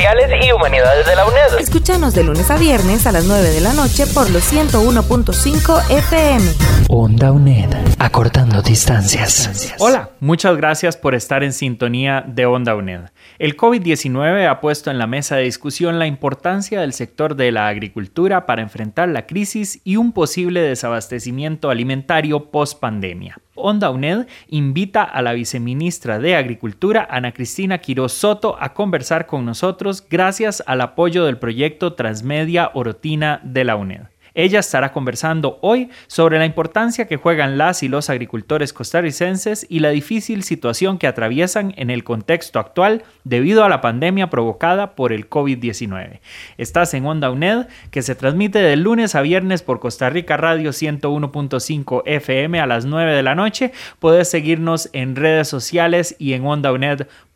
y Humanidades de la UNED. Escúchanos de lunes a viernes a las 9 de la noche por los 101.5 FM. Onda UNED. Acortando distancias. Hola, muchas gracias por estar en sintonía de Onda UNED. El COVID-19 ha puesto en la mesa de discusión la importancia del sector de la agricultura para enfrentar la crisis y un posible desabastecimiento alimentario post pandemia. Onda UNED invita a la viceministra de Agricultura, Ana Cristina Quiroz Soto, a conversar con nosotros gracias al apoyo del proyecto Transmedia Orotina de la UNED. Ella estará conversando hoy sobre la importancia que juegan las y los agricultores costarricenses y la difícil situación que atraviesan en el contexto actual debido a la pandemia provocada por el COVID-19. Estás en Onda UNED, que se transmite de lunes a viernes por Costa Rica Radio 101.5 FM a las 9 de la noche. Puedes seguirnos en redes sociales y en OndaUNED.com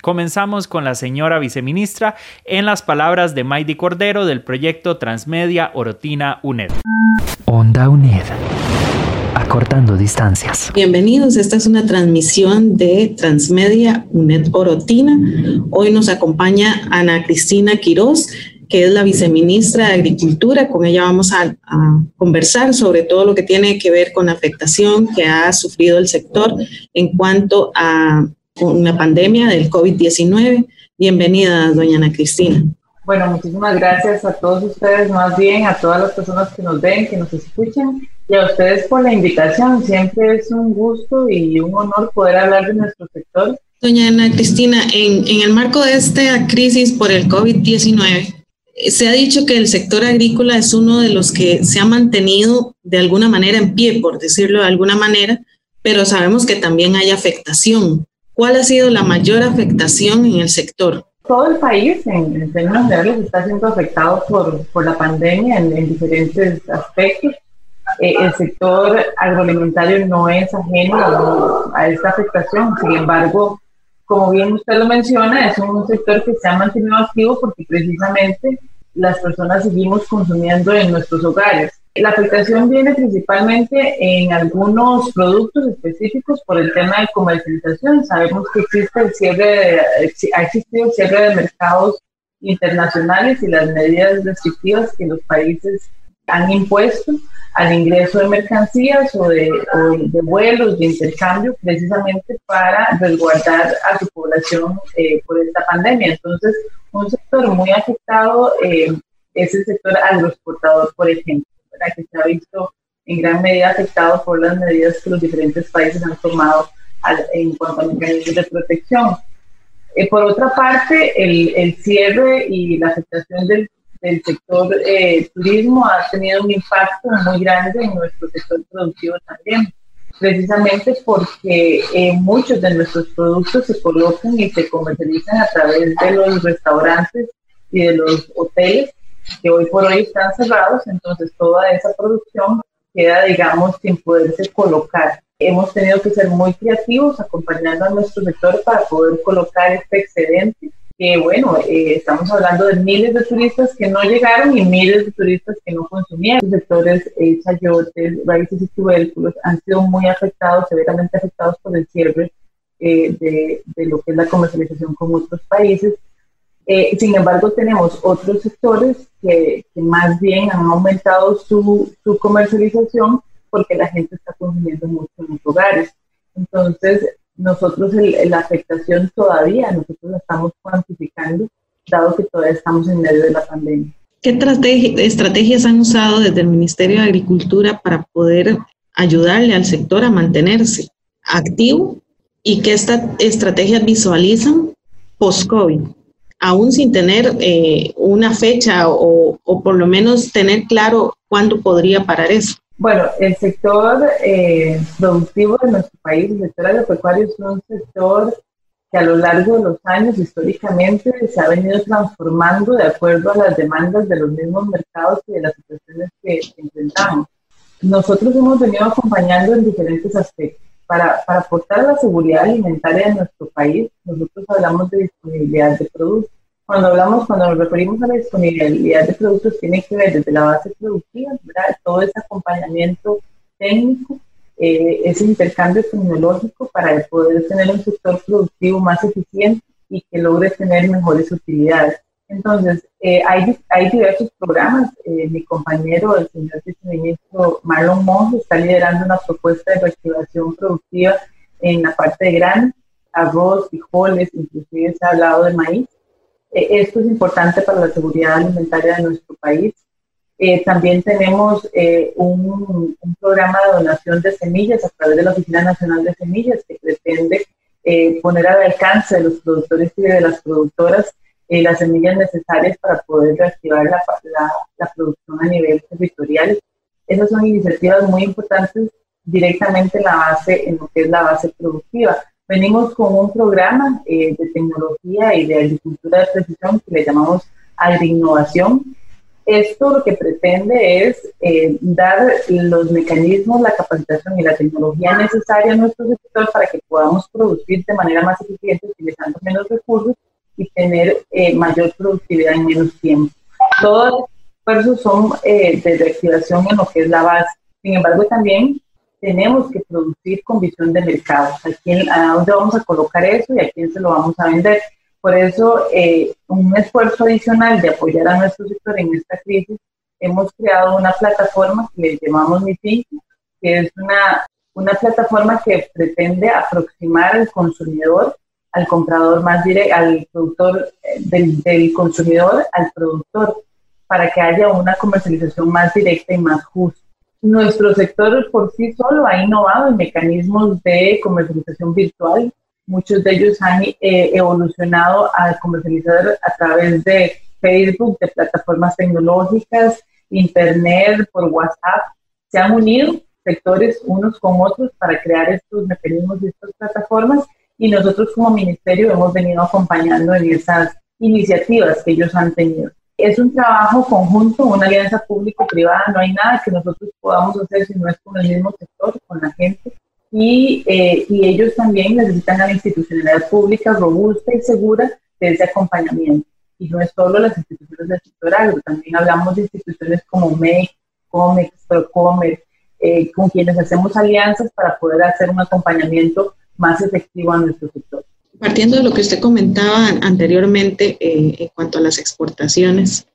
Comenzamos con la señora viceministra en las palabras de Maidi Cordero del proyecto Transmedia Orotina UNED. Onda UNED. Acortando distancias. Bienvenidos, esta es una transmisión de Transmedia UNED Orotina. Hoy nos acompaña Ana Cristina Quiroz, que es la viceministra de Agricultura. Con ella vamos a, a, conversar sobre todo lo que tiene que ver con la afectación que ha sufrido el sector en cuanto a una pandemia del COVID-19. Bienvenida, doña Ana Cristina. Bueno, muchísimas gracias a todos ustedes, más bien a todas las personas que nos ven, que nos escuchan y a ustedes por la invitación. Siempre es un gusto y un honor poder hablar de nuestro sector. Doña Ana Cristina, en, en el marco de esta crisis por el COVID-19, se ha dicho que el sector agrícola es uno de los que se ha mantenido de alguna manera en pie, por decirlo de alguna manera, pero sabemos que también hay afectación. ¿Cuál ha sido la mayor afectación en el sector? Todo el país, en, en términos generales, está siendo afectado por, por la pandemia en, en diferentes aspectos. Eh, el sector agroalimentario no es ajeno a esta afectación, sin embargo, como bien usted lo menciona, es un sector que se ha mantenido activo porque precisamente las personas seguimos consumiendo en nuestros hogares. La afectación viene principalmente en algunos productos específicos por el tema de comercialización. Sabemos que existe el cierre, ha existido el cierre de mercados internacionales y las medidas restrictivas que los países han impuesto al ingreso de mercancías o de, o de vuelos, de intercambio, precisamente para resguardar a su población eh, por esta pandemia. Entonces, un sector muy afectado eh, es el sector agroexportador, por ejemplo, ¿verdad? que se ha visto en gran medida afectado por las medidas que los diferentes países han tomado al, en cuanto a mecanismos de protección. Eh, por otra parte, el, el, cierre y la afectación del, del sector eh, turismo ha tenido un impacto muy grande en nuestro sector productivo también, precisamente porque eh, muchos de nuestros productos se colocan y se comercializan a través de los restaurantes y de los hoteles que hoy por hoy están cerrados, entonces toda esa producción queda, digamos, sin poderse colocar. Hemos tenido que ser muy creativos acompañando a nuestro sector para poder colocar este excedente que bueno, eh, estamos hablando de miles de turistas que no llegaron y miles de turistas que no consumieron. Los sectores eh, chayotes, raíces y tubérculos han sido muy afectados, severamente afectados por el cierre eh, de, de, lo que es la comercialización con otros países. Eh, sin embargo, tenemos otros sectores que, que más bien han aumentado su, su comercialización porque la gente está consumiendo mucho en los hogares. Entonces, nosotros el, la afectación todavía, nosotros la estamos cuantificando, dado que todavía estamos en medio de la pandemia. ¿Qué estrategias han usado desde el Ministerio de Agricultura para poder ayudarle al sector a mantenerse activo y qué estrategias visualizan post-COVID? Aún sin tener eh, una fecha o, o por lo menos tener claro cuándo podría parar eso. Bueno, el sector eh, productivo de nuestro país, el sector agropecuario, es un sector que a lo largo de los años históricamente se ha venido transformando de acuerdo a las demandas de los mismos mercados y de las situaciones que enfrentamos. Nosotros hemos venido acompañando en diferentes aspectos. Para, para aportar la seguridad alimentaria de nuestro país, nosotros hablamos de disponibilidad de productos. Cuando hablamos, cuando nos referimos a la disponibilidad de productos, tiene que ver desde la base productiva, todo ese acompañamiento técnico, eh, ese intercambio tecnológico para poder tener un sector productivo más eficiente y que logre tener mejores utilidades. Entonces, eh, hay, diversos programas. Eh, mi compañero, el señor viceministro Marlon Monge, está liderando una propuesta de reactivación productiva en la parte de granos, arroz, frijoles, inclusive se ha hablado de maíz. Eh, esto es importante para la seguridad alimentaria de nuestro país. también tenemos un, un, programa de donación de semillas a través de la Oficina Nacional de Semillas que pretende poner al alcance de los productores y de las productoras eh, las semillas necesarias para poder reactivar la, la, producción a nivel territorial. Esas son iniciativas muy importantes directamente en la base, en lo que es la base productiva. Venimos con un programa eh, de tecnología y de agricultura de precisión que le llamamos agroinnovación. Esto lo que pretende es eh, dar los mecanismos, la capacitación y la tecnología necesaria a nuestro sector para que podamos producir de manera más eficiente utilizando menos recursos y tener eh, mayor productividad en menos tiempo. Todos los esfuerzos son eh, de reactivación en lo que es la base. Sin embargo, también tenemos que producir con visión de mercado. ¿A, quién, ¿A dónde vamos a colocar eso y a quién se lo vamos a vender? Por eso, eh, un esfuerzo adicional de apoyar a nuestro sector en esta crisis, hemos creado una plataforma que le llamamos MIFI, que es una, una plataforma que pretende aproximar al consumidor al comprador más directo, al productor eh, del, del, consumidor al productor, para que haya una comercialización más directa y más justa. Nuestro sector por sí solo ha innovado en mecanismos de comercialización virtual. Muchos de ellos han eh, evolucionado a comercializar a través de Facebook, de plataformas tecnológicas, Internet, por WhatsApp. Se han unido sectores unos con otros para crear estos mecanismos y estas plataformas y nosotros como ministerio hemos venido acompañando en esas iniciativas que ellos han tenido. Es un trabajo conjunto, una alianza público-privada, no hay nada que nosotros podamos hacer si no es con el mismo sector, con la gente. Y, eh, y ellos también necesitan a la institucionalidad pública robusta y segura de ese acompañamiento. Y no es solo las instituciones del sector agro, también hablamos de instituciones como MEC, COMEX, PROCOMER, eh, con quienes hacemos alianzas para poder hacer un acompañamiento más efectivo a nuestro sector. Partiendo de lo que usted comentaba anteriormente eh, en cuanto a las exportaciones,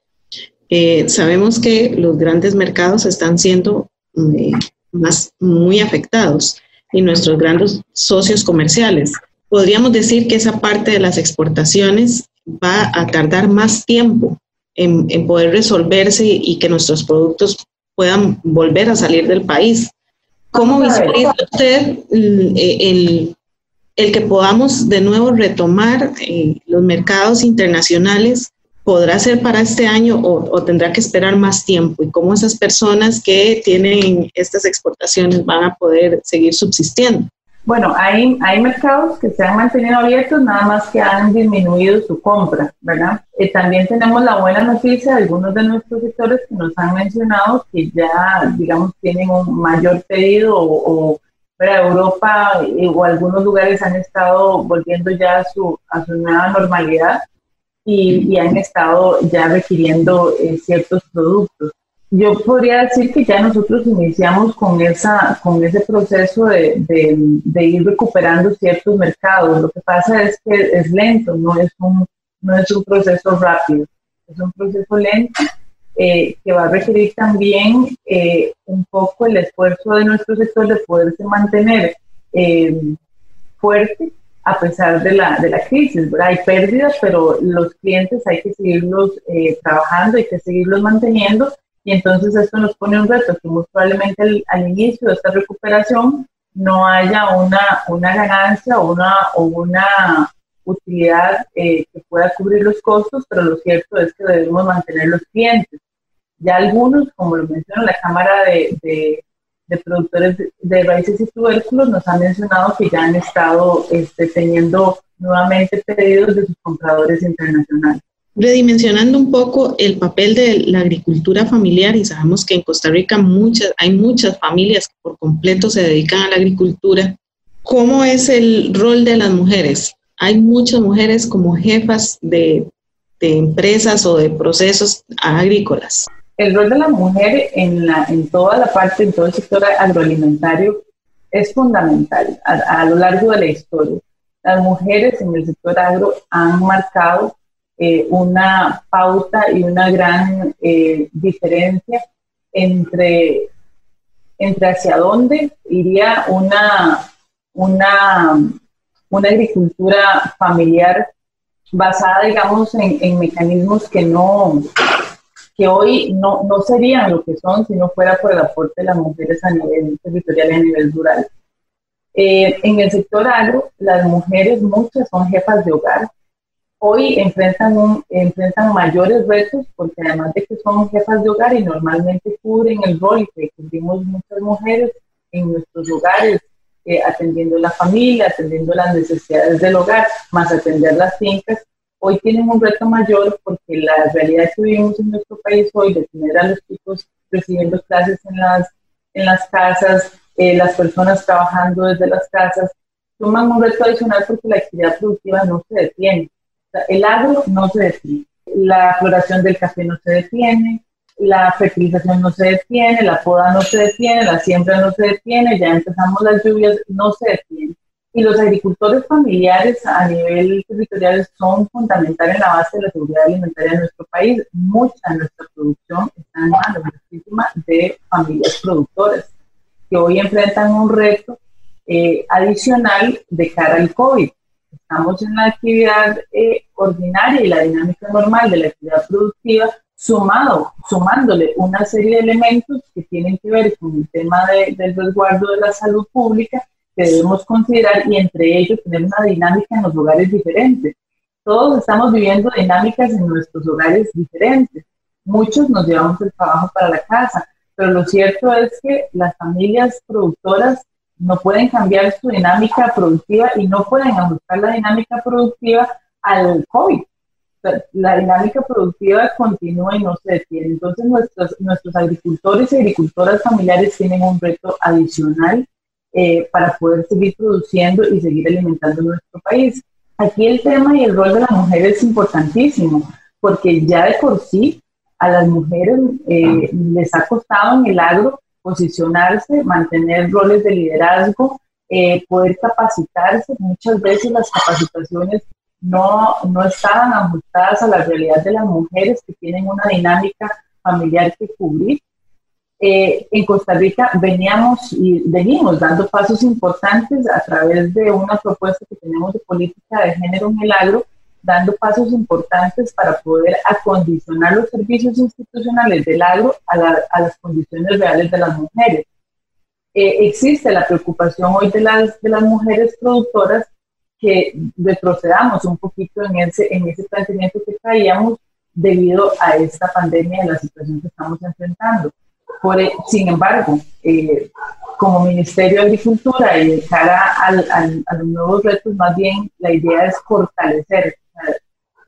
eh, sabemos que los grandes mercados están siendo eh, más, muy afectados y nuestros grandes socios comerciales. Podríamos decir que esa parte de las exportaciones va a tardar más tiempo en, en poder resolverse y que nuestros productos puedan volver a salir del país. ¿Cómo visualiza usted eh, el, el, que podamos de nuevo retomar eh, los mercados internacionales? ¿Podrá ser para este año o, o, tendrá que esperar más tiempo? ¿Y cómo esas personas que tienen estas exportaciones van a poder seguir subsistiendo? Bueno, hay, hay mercados que se han mantenido abiertos, nada más que han disminuido su compra, ¿verdad? Eh, también tenemos la buena noticia de algunos de nuestros sectores que nos han mencionado que ya, digamos, tienen un mayor pedido o, para Europa eh, o algunos lugares han estado volviendo ya a su, a su nueva normalidad y, y han estado ya requiriendo eh, ciertos productos yo podría decir que ya nosotros iniciamos con, esa, con ese proceso de, de, ir recuperando ciertos mercados. Lo que pasa es que es lento, no es un, no es un proceso rápido, es un proceso lento eh, que va a requerir también eh, un poco el esfuerzo de nuestro sector de poderse mantener eh, fuerte a pesar de la, de la crisis. Hay pérdidas, pero los clientes hay que seguirlos trabajando, hay que seguirlos manteniendo y entonces esto nos pone un reto que probablemente al, inicio de esta recuperación no haya una, una ganancia o una, o una utilidad eh, que pueda cubrir los costos, pero lo cierto es que debemos mantener los clientes. Ya algunos, como lo menciona la Cámara de, de, Productores de, Raíces y Tubérculos, nos han mencionado que ya han estado este, teniendo nuevamente pedidos de sus compradores internacionales. Redimensionando un poco el papel de la agricultura familiar, y sabemos que en Costa Rica muchas, hay muchas familias que por completo se dedican a la agricultura, ¿cómo es el rol de las mujeres? Hay muchas mujeres como jefas de, de empresas o de procesos agrícolas. El rol de la mujer en, la, en toda la parte, en todo el sector agroalimentario, es fundamental a, a lo largo de la historia. Las mujeres en el sector agro han marcado eh, una pauta y una gran eh, diferencia entre, entre hacia dónde iría una, una, una agricultura familiar basada, digamos, en, en, mecanismos que no que hoy no, no serían lo que son si no fuera por el aporte de las mujeres a nivel territorial y a nivel rural. Eh, en el sector agro, las mujeres, muchas son jefas de hogar, hoy enfrentan, un, enfrentan mayores retos porque además de que son jefas de hogar y normalmente cubren el rol que cubrimos muchas mujeres en nuestros hogares, eh, atendiendo la familia, atendiendo las necesidades del hogar, más atender las fincas, hoy tienen un reto mayor porque la realidad que vivimos en nuestro país hoy de tener a los chicos recibiendo clases en las, en las casas, eh, las personas trabajando desde las casas, toman un reto adicional porque la actividad productiva no se detiene el agro no se detiene, la floración del café no se detiene, la fertilización no se detiene, la poda no se detiene, la siembra no se detiene, ya empezamos las lluvias, no se detiene. Y los agricultores familiares a nivel territorial son fundamentales en la base de la seguridad alimentaria de nuestro país. Mucha de nuestra producción está en manos de familias productoras que hoy enfrentan un reto eh, adicional de cara al COVID estamos en la actividad eh, ordinaria y la dinámica normal de la actividad productiva, sumado, sumándole una serie de elementos que tienen que ver con el tema del resguardo de la salud pública que debemos considerar y entre ellos tener una dinámica en los hogares diferentes. Todos estamos viviendo dinámicas en nuestros hogares diferentes. Muchos nos llevamos el trabajo para la casa, pero lo cierto es que las familias productoras no pueden cambiar su dinámica productiva y no pueden ajustar la dinámica productiva al COVID. la dinámica productiva continúa y no se detiene. Entonces nuestros, nuestros agricultores y agricultoras familiares tienen un reto adicional eh, para poder seguir produciendo y seguir alimentando nuestro país. Aquí el tema y el rol de la mujer es importantísimo, porque ya de por sí a las mujeres eh, les ha costado en el agro posicionarse, mantener roles de liderazgo, eh, poder capacitarse. Muchas veces las capacitaciones no, no estaban ajustadas a la realidad de las mujeres que tienen una dinámica familiar que cubrir. Eh, en Costa Rica veníamos y venimos dando pasos importantes a través de una propuesta que tenemos de política de género en el agro, dando pasos importantes para poder acondicionar los servicios institucionales del agro a, las condiciones reales de las mujeres. Eh, existe la preocupación hoy de las, de las mujeres productoras que retrocedamos un poquito en ese, en ese planteamiento que traíamos debido a esta pandemia y la situación que estamos enfrentando. E, sin embargo, eh, como Ministerio de Agricultura y de cara a los nuevos retos, más bien la idea es fortalecer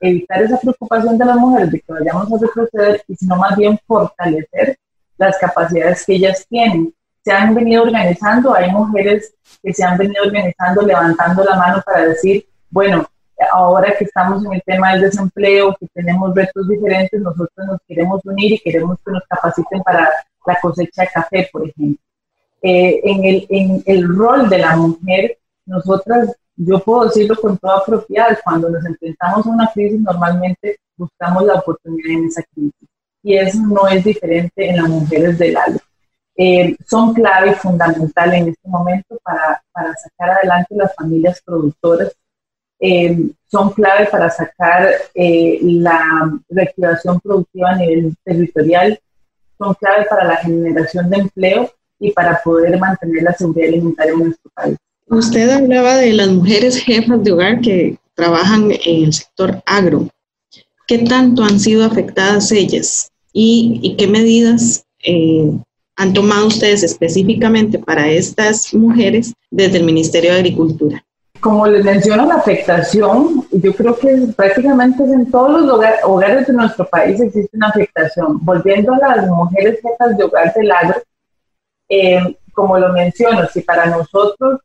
evitar esa preocupación de las mujeres de que vayamos a retroceder y sino más bien fortalecer las capacidades que ellas tienen. Se han venido organizando, hay mujeres que se han venido organizando, levantando la mano para decir, bueno, ahora que estamos en el tema del desempleo, que tenemos retos diferentes, nosotros nos queremos unir y queremos que nos capaciten para la cosecha de café, por ejemplo. Eh, en, el, en el rol de la mujer, nosotras yo puedo decirlo con toda propiedad, cuando nos enfrentamos a una crisis normalmente buscamos la oportunidad en esa crisis y eso no es diferente en las mujeres del agro. Eh, son clave y fundamental en este momento para, para sacar adelante las familias productoras, eh, son clave para sacar eh, la reactivación productiva a nivel territorial, son clave para la generación de empleo y para poder mantener la seguridad alimentaria en nuestro país. Usted hablaba de las mujeres jefas de hogar que trabajan en el sector agro. ¿Qué tanto han sido afectadas ellas y, qué medidas eh, han tomado ustedes específicamente para estas mujeres desde el Ministerio de Agricultura? como les menciono, la afectación, yo creo que prácticamente en todos los hogares de nuestro país existe una afectación. Volviendo a las mujeres jefas de hogar del agro, eh, como lo menciono, si para nosotros,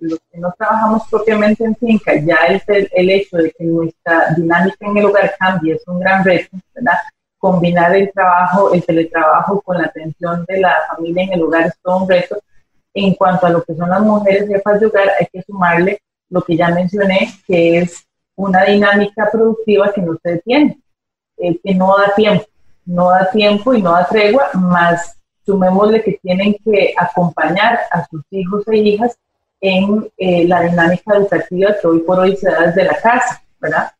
los que no trabajamos propiamente en finca, ya el, el hecho de que nuestra dinámica en el hogar cambie es un gran reto, ¿verdad? Combinar el trabajo, el teletrabajo con la atención de la familia en el hogar es todo un reto. En cuanto a lo que son las mujeres jefas de hogar, hay que sumarle lo que ya mencioné, que es una dinámica productiva que no se detiene, eh, que no da tiempo, no da tiempo y no da tregua, más sumémosle que tienen que acompañar a sus hijos e hijas en eh, la dinámica educativa que hoy por hoy se da desde la casa, ¿verdad?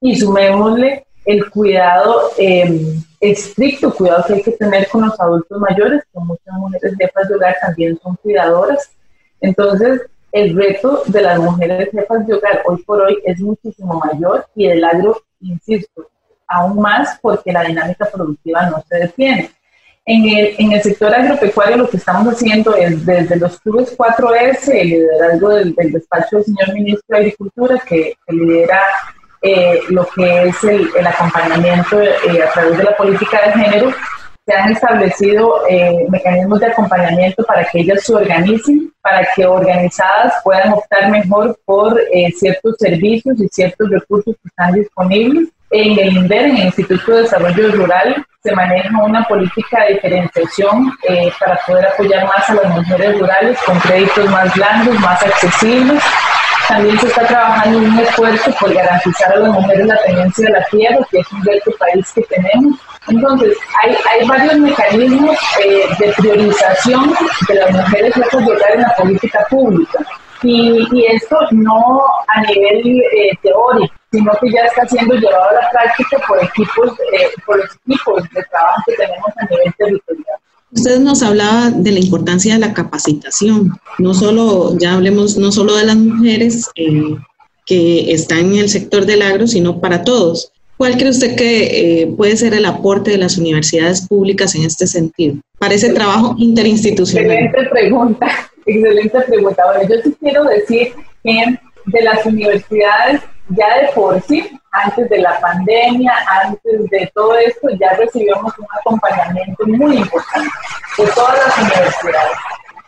Y sumémosle el cuidado, em, estricto cuidado que hay que tener con los adultos mayores, que muchas mujeres jefas de hogar también son cuidadoras. Entonces, el reto de las mujeres jefas de hogar hoy por hoy es muchísimo mayor y el agro, insisto, aún más porque la dinámica productiva no se detiene. En el, en el sector agropecuario lo que estamos haciendo es desde los clubes 4S, el liderazgo del, despacho del señor ministro de Agricultura, que, lidera eh, lo que es el, acompañamiento eh, a través de la política de género, se han establecido eh, mecanismos de acompañamiento para que ellas se organicen, para que organizadas puedan optar mejor por ciertos servicios y ciertos recursos que están disponibles. En el INDER, en el Instituto de Desarrollo Rural, se maneja una política de diferenciación eh, para poder apoyar más a las mujeres rurales con créditos más blandos, más accesibles. También se está trabajando en un esfuerzo por garantizar a las mujeres la tenencia de la tierra, que es un reto país que tenemos. Entonces, hay, varios mecanismos eh, de priorización de las mujeres que llegar en la política pública. Y, y, esto no a nivel eh, teórico, sino que ya está siendo llevado a la práctica por equipos, eh, por los equipos de trabajo que tenemos a nivel territorial. Usted nos hablaba de la importancia de la capacitación, no solo, ya hablemos no solo de las mujeres eh, que están en el sector del agro, sino para todos. ¿Cuál cree usted que eh, puede ser el aporte de las universidades públicas en este sentido, para ese trabajo interinstitucional? Excelente pregunta, excelente pregunta. Bueno, yo sí quiero decir que de las universidades ya de por sí, antes de la pandemia, antes de todo esto, ya recibimos un acompañamiento muy importante de todas las universidades.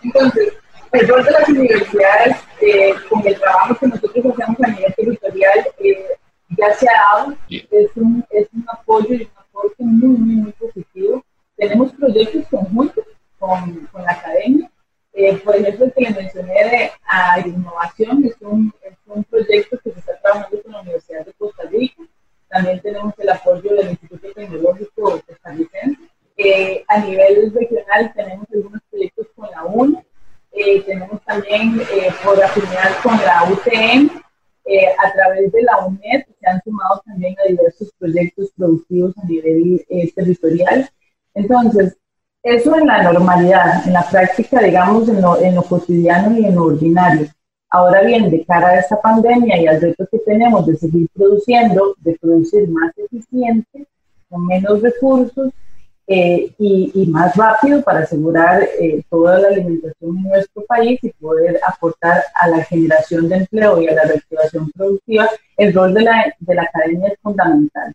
Entonces, el rol de las universidades, eh, con el trabajo que nosotros hacemos a nivel territorial, eh, ya se ha dado, es un, es un apoyo y un apoyo muy, muy, muy positivo. Tenemos proyectos conjuntos con, con la academia. Eh, por ejemplo, el que le mencioné de a innovación es un, es un proyecto que se está trabajando con la Universidad de Costa Rica. También tenemos el apoyo del Instituto Tecnológico costarricense. Eh, a nivel regional tenemos algunos proyectos con la UNE. Eh, tenemos también eh, por afinidad con la UTM. Eh, a través de la UNED se han sumado también a diversos proyectos productivos a nivel territorial. Entonces, eso en la normalidad, en la práctica, digamos, en lo, en lo cotidiano y en lo ordinario. Ahora bien, de cara a esta pandemia y al reto que tenemos de seguir produciendo, de producir más eficiente, con menos recursos eh, y, más rápido para asegurar eh, toda la alimentación en nuestro país y poder aportar a la generación de empleo y a la reactivación productiva, el rol de la, de la academia es fundamental.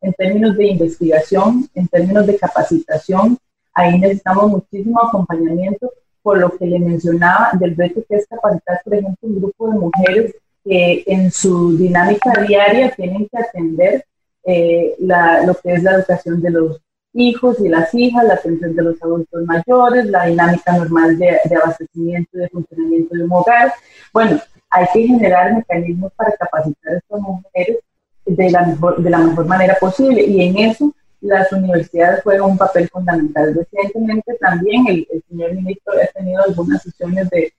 En términos de investigación, en términos de capacitación, ahí necesitamos muchísimo acompañamiento por lo que le mencionaba del reto que es capacitar, por ejemplo, un grupo de mujeres que en su dinámica diaria tienen que atender eh, lo que es la educación de los hijos y las hijas, la atención de los adultos mayores, la dinámica normal de, abastecimiento y de funcionamiento de un hogar. Bueno, hay que generar mecanismos para capacitar a estas mujeres de la mejor, de la mejor manera posible y en eso las universidades juegan un papel fundamental. Recientemente también el, señor ministro ha tenido algunas sesiones de,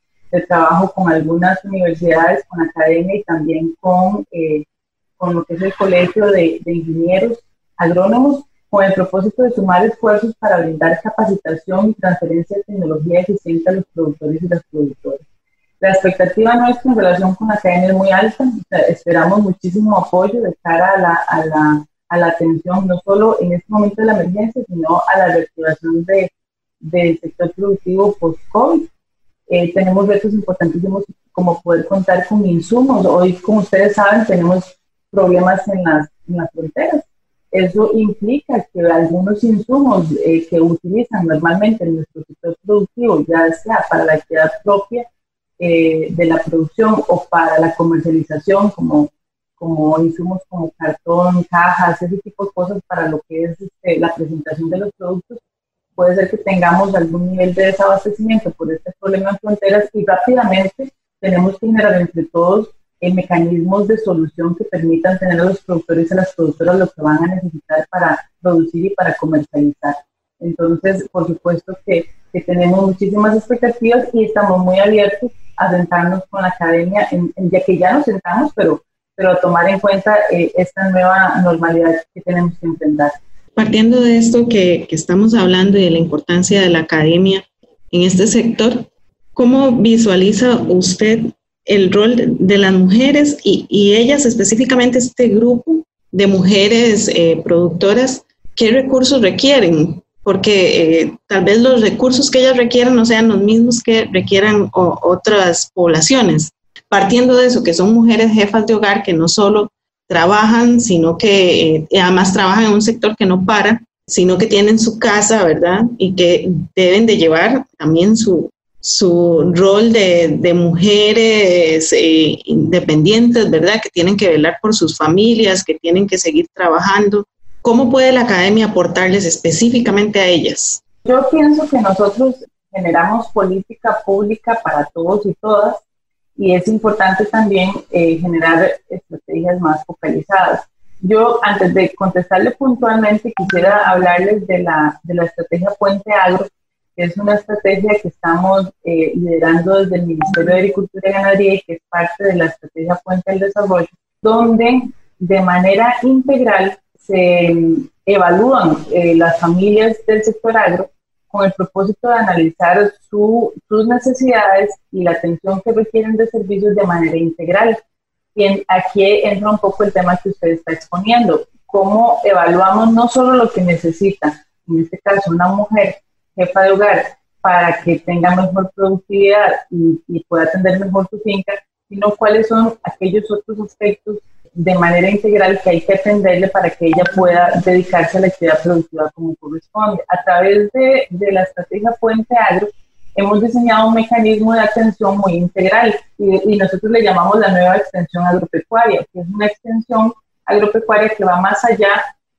trabajo con algunas universidades, con academia y también con, eh, con lo que es el Colegio de, Ingenieros Agrónomos, con el propósito de sumar esfuerzos para brindar capacitación y transferencia de tecnología eficiente a los productores y las productoras. La expectativa nuestra en relación con la academia es muy alta, esperamos muchísimo apoyo de cara a la, a la a la atención, no solo en este momento de la emergencia, sino a la reactivación de, del sector productivo post-COVID. Eh, tenemos retos importantísimos como poder contar con insumos. Hoy, como ustedes saben, tenemos problemas en las, en las fronteras. Eso implica que algunos insumos eh, que utilizan normalmente en nuestro sector productivo, ya sea para la actividad propia eh, de la producción o para la comercialización, como, como insumos como cartón, cajas, ese tipo de cosas para lo que es este, la presentación de los productos, puede ser que tengamos algún nivel de desabastecimiento por este problema en fronteras y rápidamente tenemos que generar entre todos eh, mecanismos de solución que permitan tener a los productores y a las productoras lo que van a necesitar para producir y para comercializar. Entonces, por supuesto que, que tenemos muchísimas expectativas y estamos muy abiertos a sentarnos con la academia, en, ya que ya nos sentamos, pero, pero tomar en cuenta eh, esta nueva normalidad que tenemos que enfrentar. Partiendo de esto que, que estamos hablando y de la importancia de la academia en este sector, ¿cómo visualiza usted el rol de, las mujeres y, y, ellas específicamente este grupo de mujeres eh, productoras? ¿Qué recursos requieren? Porque eh, tal vez los recursos que ellas requieren no sean los mismos que requieran otras poblaciones. Partiendo de eso, que son mujeres jefas de hogar que no solo trabajan, sino que eh, además trabajan en un sector que no para, sino que tienen su casa, ¿verdad? Y que deben de llevar también su, su rol de, de mujeres eh, independientes, ¿verdad? Que tienen que velar por sus familias, que tienen que seguir trabajando. ¿Cómo puede la academia aportarles específicamente a ellas? Yo pienso que nosotros generamos política pública para todos y todas y es importante también eh, generar estrategias más focalizadas. Yo, antes de contestarle puntualmente, quisiera hablarles de la, de la estrategia Puente Agro, que es una estrategia que estamos eh, liderando desde el Ministerio de Agricultura y Ganadería y que es parte de la estrategia Puente del Desarrollo, donde de manera integral se evalúan eh, las familias del sector agro con el propósito de analizar sus necesidades y la atención que requieren de servicios de manera integral. Y aquí entra un poco el tema que usted está exponiendo, cómo evaluamos no solo lo que necesita, en este caso una mujer jefa de hogar, para que tenga mejor productividad y, y pueda atender mejor su finca, sino cuáles son aquellos otros aspectos de manera integral que hay que atenderle para que ella pueda dedicarse a la actividad productiva como corresponde. A través de, de la estrategia Puente Agro, hemos diseñado un mecanismo de atención muy integral y, y, nosotros le llamamos la nueva extensión agropecuaria, que es una extensión agropecuaria que va más allá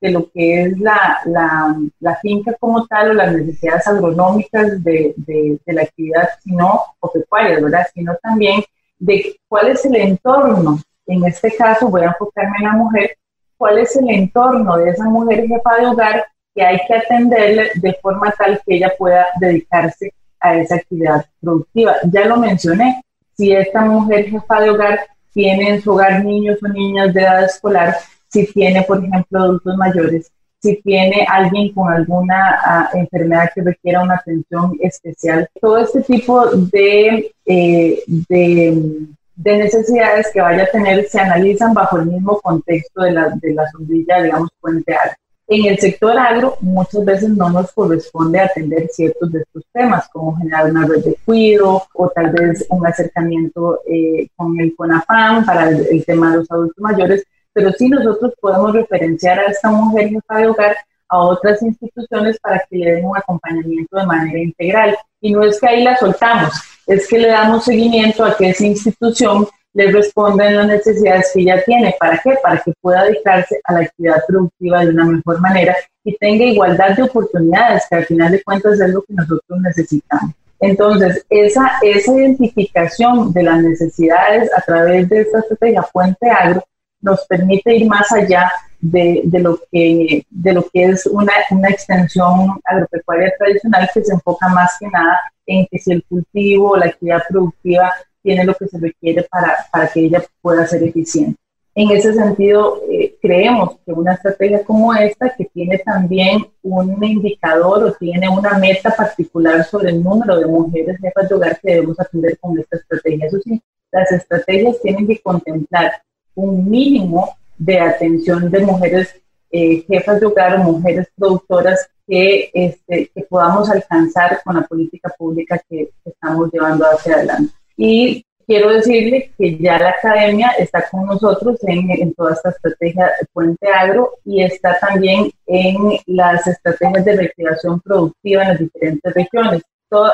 de lo que es la, la, la finca como tal o las necesidades agronómicas de, de, de la actividad, sino o pecuaria, ¿verdad? Sino también de cuál es el entorno en este caso voy a enfocarme en la mujer, cuál es el entorno de esa mujer jefa de hogar que hay que atenderle de forma tal que ella pueda dedicarse a esa actividad productiva. Ya lo mencioné, si esta mujer jefa de hogar tiene en su hogar niños o niñas de edad escolar, si tiene, por ejemplo, adultos mayores, si tiene alguien con alguna uh, enfermedad que requiera una atención especial, todo este tipo de, eh, de de necesidades que vaya a tener se analizan bajo el mismo contexto de la, de la sombrilla, digamos, puente agro. En el sector agro muchas veces no nos corresponde atender ciertos de estos temas, como generar una red de cuido o tal vez un acercamiento eh, con el CONAFAM para el, tema de los adultos mayores, pero sí nosotros podemos referenciar a esta mujer jefa de hogar a otras instituciones para que le den un acompañamiento de manera integral. Y no es que ahí la soltamos, es que le damos seguimiento a que esa institución le responda en las necesidades que ella tiene. ¿Para qué? Para que pueda dedicarse a la actividad productiva de una mejor manera y tenga igualdad de oportunidades, que al final de cuentas es lo que nosotros necesitamos. Entonces, esa, esa identificación de las necesidades a través de esta estrategia Puente Agro nos permite ir más allá de, de, lo, que, de lo que es una, una extensión agropecuaria tradicional que se enfoca más que nada en que si el cultivo o la actividad productiva tiene lo que se requiere para, para que ella pueda ser eficiente. En ese sentido, eh, creemos que una estrategia como esta, que tiene también un indicador o tiene una meta particular sobre el número de mujeres jefas de hogar que debemos atender con esta estrategia. Eso sí, las estrategias tienen que contemplar un mínimo de atención de mujeres eh, jefas de hogar o mujeres productoras que, este, que podamos alcanzar con la política pública que, estamos llevando hacia adelante. Y quiero decirle que ya la academia está con nosotros en, en, toda esta estrategia de Puente Agro y está también en las estrategias de recreación productiva en las diferentes regiones.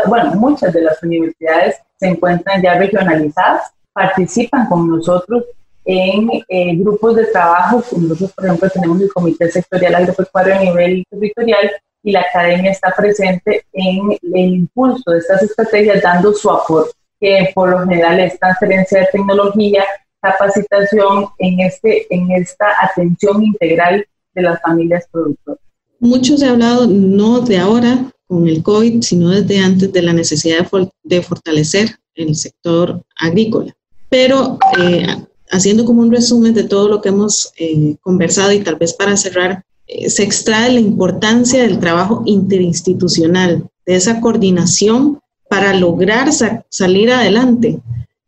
bueno, muchas de las universidades se encuentran ya regionalizadas, participan con nosotros en eh, grupos de trabajo. Nosotros, por ejemplo, tenemos el Comité Sectorial Agropecuario a nivel territorial y la academia está presente en el impulso de estas estrategias, dando su aporte, que por lo general es transferencia de tecnología, capacitación en, este, en esta atención integral de las familias productoras. Mucho se ha hablado, no de ahora con el COVID, sino desde antes de la necesidad de, fortalecer el sector agrícola. Pero eh, haciendo como un resumen de todo lo que hemos eh, conversado y tal vez para cerrar, eh, se extrae la importancia del trabajo interinstitucional, de esa coordinación para lograr salir adelante,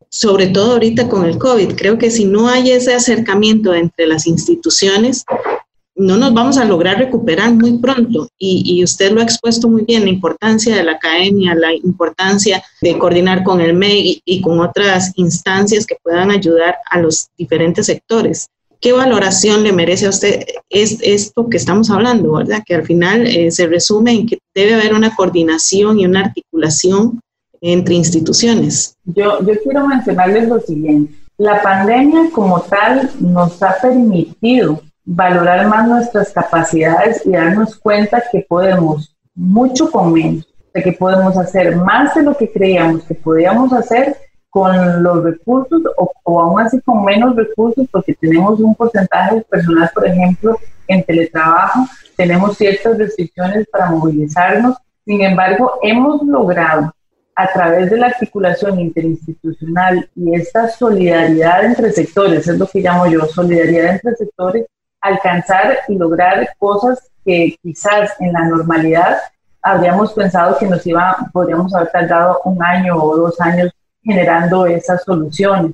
sobre todo ahorita con el COVID. Creo que si no hay ese acercamiento entre las instituciones, no nos vamos a lograr recuperar muy pronto. Y, usted lo ha expuesto muy bien, la importancia de la academia, la importancia de coordinar con el MEI y, con otras instancias que puedan ayudar a los diferentes sectores. ¿Qué valoración le merece a usted es, esto que estamos hablando, verdad? Que al final eh, se resume en que debe haber una coordinación y una articulación entre instituciones. Yo, yo quiero mencionarles lo siguiente. La pandemia como tal nos ha permitido valorar más nuestras capacidades y darnos cuenta que podemos mucho con menos, de que podemos hacer más de lo que creíamos que podíamos hacer con los recursos o, o aún así con menos recursos porque tenemos un porcentaje personal, por ejemplo, en teletrabajo, tenemos ciertas restricciones para movilizarnos. Sin embargo, hemos logrado a través de la articulación interinstitucional y esta solidaridad entre sectores, es lo que llamo yo, solidaridad entre sectores, alcanzar y lograr cosas que quizás en la normalidad habríamos pensado que nos iba, podríamos haber tardado un año o dos años generando esas soluciones.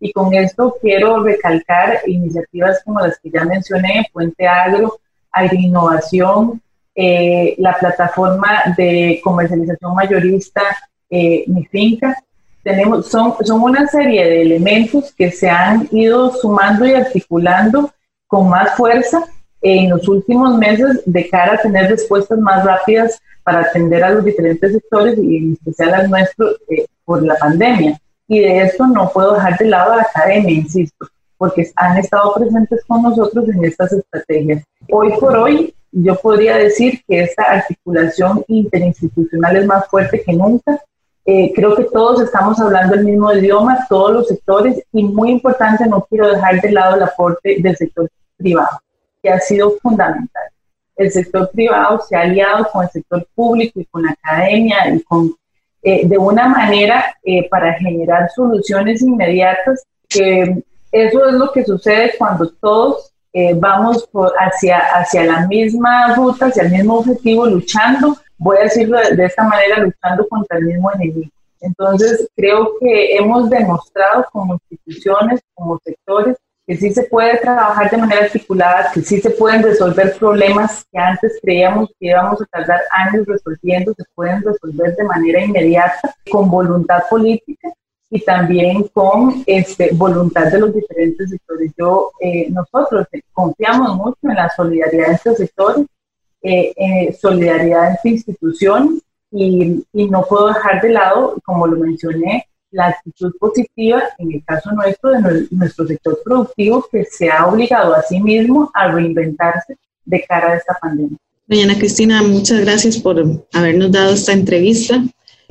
Y con esto quiero recalcar iniciativas como las que ya mencioné, Puente Agro, Agroinnovación, eh, la plataforma de comercialización mayorista eh, Mi Finca. Tenemos, son, son una serie de elementos que se han ido sumando y articulando con más fuerza en los últimos meses de cara a tener respuestas más rápidas para atender a los diferentes sectores y en especial al nuestro eh, por la pandemia. Y de esto no puedo dejar de lado a la academia, insisto, porque han estado presentes con nosotros en estas estrategias. Hoy por hoy, yo podría decir que esta articulación interinstitucional es más fuerte que nunca. Eh, creo que todos estamos hablando el mismo idioma, todos los sectores, y muy importante, no quiero dejar de lado el aporte del sector privado, que ha sido fundamental. El sector privado se ha aliado con el sector público y con la academia y con, eh, de una manera eh, para generar soluciones inmediatas. que eso es lo que sucede cuando todos vamos hacia, hacia la misma ruta, hacia el mismo objetivo, luchando, voy a decirlo de esta manera, luchando contra el mismo enemigo. Entonces, creo que hemos demostrado como instituciones, como sectores, que sí se puede trabajar de manera articulada, que sí se pueden resolver problemas que antes creíamos que íbamos a tardar años resolviendo, se pueden resolver de manera inmediata, con voluntad política y también con este, voluntad de los diferentes sectores. Yo, eh, nosotros confiamos mucho en la solidaridad de estos sectores, eh, eh, solidaridad entre instituciones y, y no puedo dejar de lado, como lo mencioné, la actitud positiva, en el caso nuestro, de nuestro sector productivo, que se ha obligado a sí mismo a reinventarse de cara a esta pandemia. Doña Cristina, muchas gracias por habernos dado esta entrevista.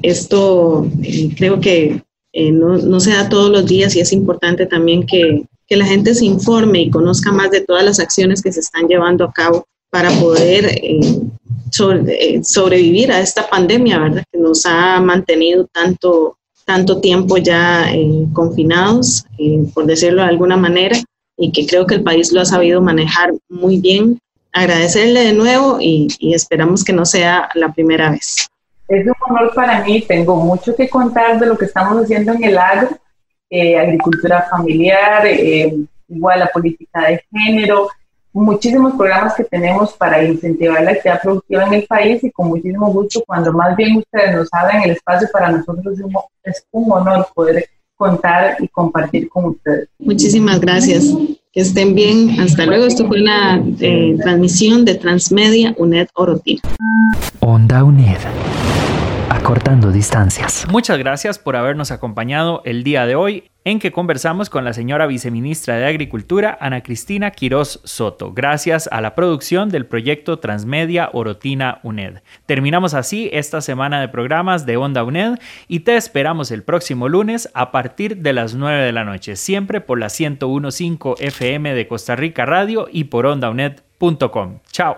Esto eh, creo que eh, no, no, se da todos los días y es importante también que, que, la gente se informe y conozca más de todas las acciones que se están llevando a cabo para poder eh, sobrevivir a esta pandemia, ¿verdad? Que nos ha mantenido tanto tanto tiempo ya eh, confinados, eh, por decirlo de alguna manera, y que creo que el país lo ha sabido manejar muy bien. Agradecerle de nuevo y, esperamos que no sea la primera vez. Es un honor para mí, tengo mucho que contar de lo que estamos haciendo en el agro, eh, agricultura familiar, igual la política de género, muchísimos programas que tenemos para incentivar la actividad productiva en el país y con muchísimo gusto, cuando más bien ustedes nos abran el espacio, para nosotros es un honor poder contar y compartir con ustedes. Muchísimas gracias. Que estén bien. Hasta luego. Esto fue una eh, transmisión de Transmedia UNED Orotina. Onda UNED acortando distancias. Muchas gracias por habernos acompañado el día de hoy en que conversamos con la señora viceministra de Agricultura, Ana Cristina Quiroz Soto, gracias a la producción del proyecto Transmedia Orotina UNED. Terminamos así esta semana de programas de Onda UNED y te esperamos el próximo lunes a partir de las 9 de la noche, siempre por la 1015 FM de Costa Rica Radio y por ondauned.com. Chao.